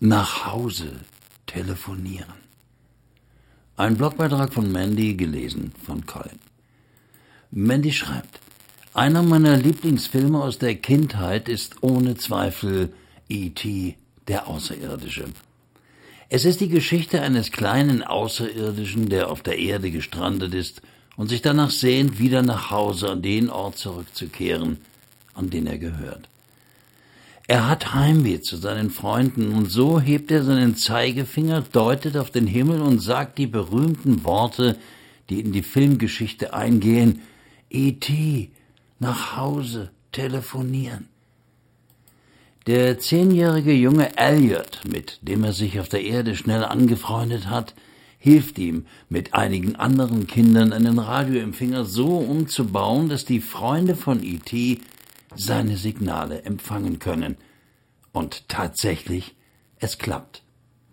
Nach Hause telefonieren. Ein Blogbeitrag von Mandy, gelesen von Colin. Mandy schreibt, einer meiner Lieblingsfilme aus der Kindheit ist ohne Zweifel E.T., der Außerirdische. Es ist die Geschichte eines kleinen Außerirdischen, der auf der Erde gestrandet ist und sich danach sehnt, wieder nach Hause an den Ort zurückzukehren, an den er gehört. Er hat Heimweh zu seinen Freunden, und so hebt er seinen Zeigefinger, deutet auf den Himmel und sagt die berühmten Worte, die in die Filmgeschichte eingehen E.T. nach Hause telefonieren. Der zehnjährige junge Elliot, mit dem er sich auf der Erde schnell angefreundet hat, hilft ihm, mit einigen anderen Kindern einen Radioempfänger so umzubauen, dass die Freunde von E.T. seine Signale empfangen können. Und tatsächlich, es klappt.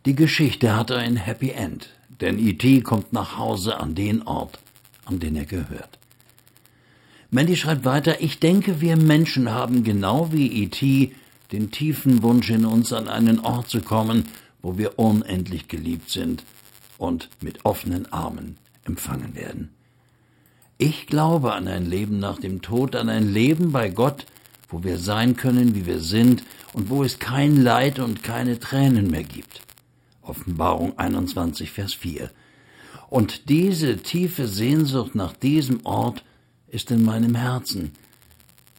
Die Geschichte hat ein Happy End, denn E.T. kommt nach Hause an den Ort, an den er gehört. Mandy schreibt weiter, ich denke, wir Menschen haben genau wie E.T. den tiefen Wunsch in uns, an einen Ort zu kommen, wo wir unendlich geliebt sind und mit offenen Armen empfangen werden. Ich glaube an ein Leben nach dem Tod, an ein Leben bei Gott, wo wir sein können, wie wir sind und wo es kein Leid und keine Tränen mehr gibt. Offenbarung 21, Vers 4. Und diese tiefe Sehnsucht nach diesem Ort ist in meinem Herzen.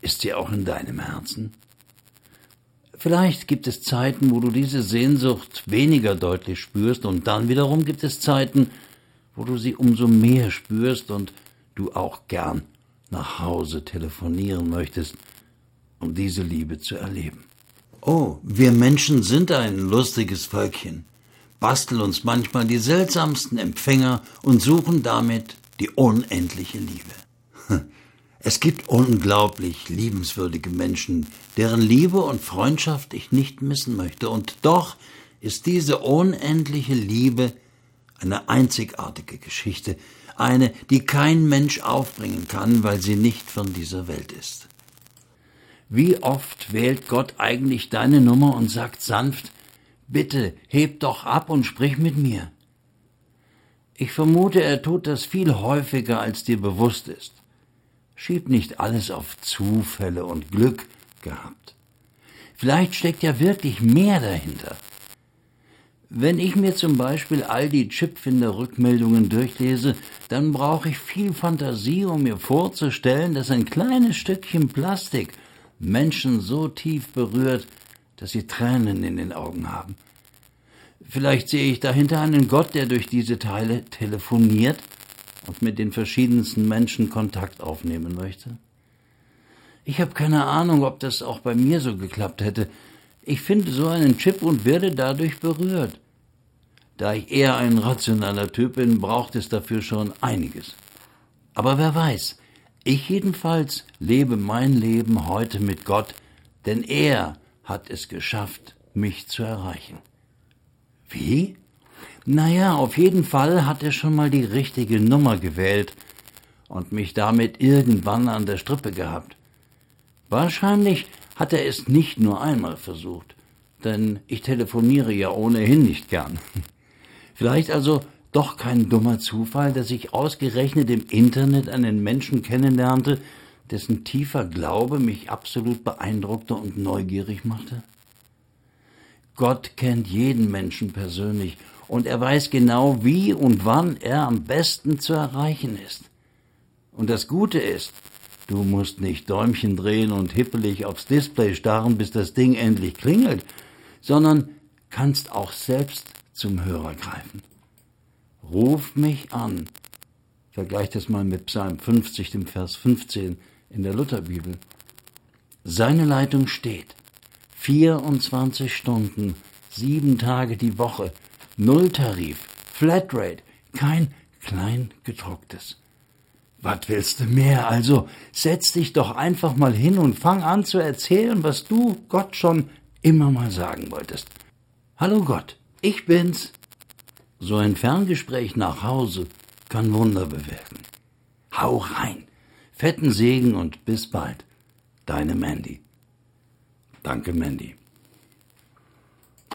Ist sie auch in deinem Herzen? Vielleicht gibt es Zeiten, wo du diese Sehnsucht weniger deutlich spürst, und dann wiederum gibt es Zeiten, wo du sie umso mehr spürst und du auch gern nach Hause telefonieren möchtest, um diese Liebe zu erleben. Oh, wir Menschen sind ein lustiges Völkchen, basteln uns manchmal die seltsamsten Empfänger und suchen damit die unendliche Liebe. Es gibt unglaublich liebenswürdige Menschen, deren Liebe und Freundschaft ich nicht missen möchte, und doch ist diese unendliche Liebe eine einzigartige Geschichte, eine, die kein Mensch aufbringen kann, weil sie nicht von dieser Welt ist. Wie oft wählt Gott eigentlich deine Nummer und sagt sanft, bitte heb doch ab und sprich mit mir. Ich vermute, er tut das viel häufiger, als dir bewusst ist. Schieb nicht alles auf Zufälle und Glück gehabt. Vielleicht steckt ja wirklich mehr dahinter. Wenn ich mir zum Beispiel all die Chipfinder-Rückmeldungen durchlese, dann brauche ich viel Fantasie, um mir vorzustellen, dass ein kleines Stückchen Plastik Menschen so tief berührt, dass sie Tränen in den Augen haben. Vielleicht sehe ich dahinter einen Gott, der durch diese Teile telefoniert und mit den verschiedensten Menschen Kontakt aufnehmen möchte? Ich habe keine Ahnung, ob das auch bei mir so geklappt hätte. Ich finde so einen Chip und werde dadurch berührt. Da ich eher ein rationaler Typ bin, braucht es dafür schon einiges. Aber wer weiß, ich jedenfalls lebe mein Leben heute mit Gott, denn er hat es geschafft, mich zu erreichen. Wie? Naja, auf jeden Fall hat er schon mal die richtige Nummer gewählt und mich damit irgendwann an der Strippe gehabt. Wahrscheinlich hat er es nicht nur einmal versucht, denn ich telefoniere ja ohnehin nicht gern. Vielleicht also doch kein dummer Zufall, dass ich ausgerechnet im Internet einen Menschen kennenlernte, dessen tiefer Glaube mich absolut beeindruckte und neugierig machte? Gott kennt jeden Menschen persönlich und er weiß genau, wie und wann er am besten zu erreichen ist. Und das Gute ist, du musst nicht Däumchen drehen und hippelig aufs Display starren, bis das Ding endlich klingelt, sondern kannst auch selbst zum Hörer greifen. Ruf mich an. Vergleich das mal mit Psalm 50, dem Vers 15 in der Lutherbibel. Seine Leitung steht. 24 Stunden, sieben Tage die Woche, Nulltarif, Flatrate, kein Kleingedrucktes. Was willst du mehr? Also setz dich doch einfach mal hin und fang an zu erzählen, was du Gott schon immer mal sagen wolltest. Hallo Gott, ich bin's. So ein Ferngespräch nach Hause kann Wunder bewirken. Hau rein. Fetten Segen und bis bald. Deine Mandy. Danke, Mandy.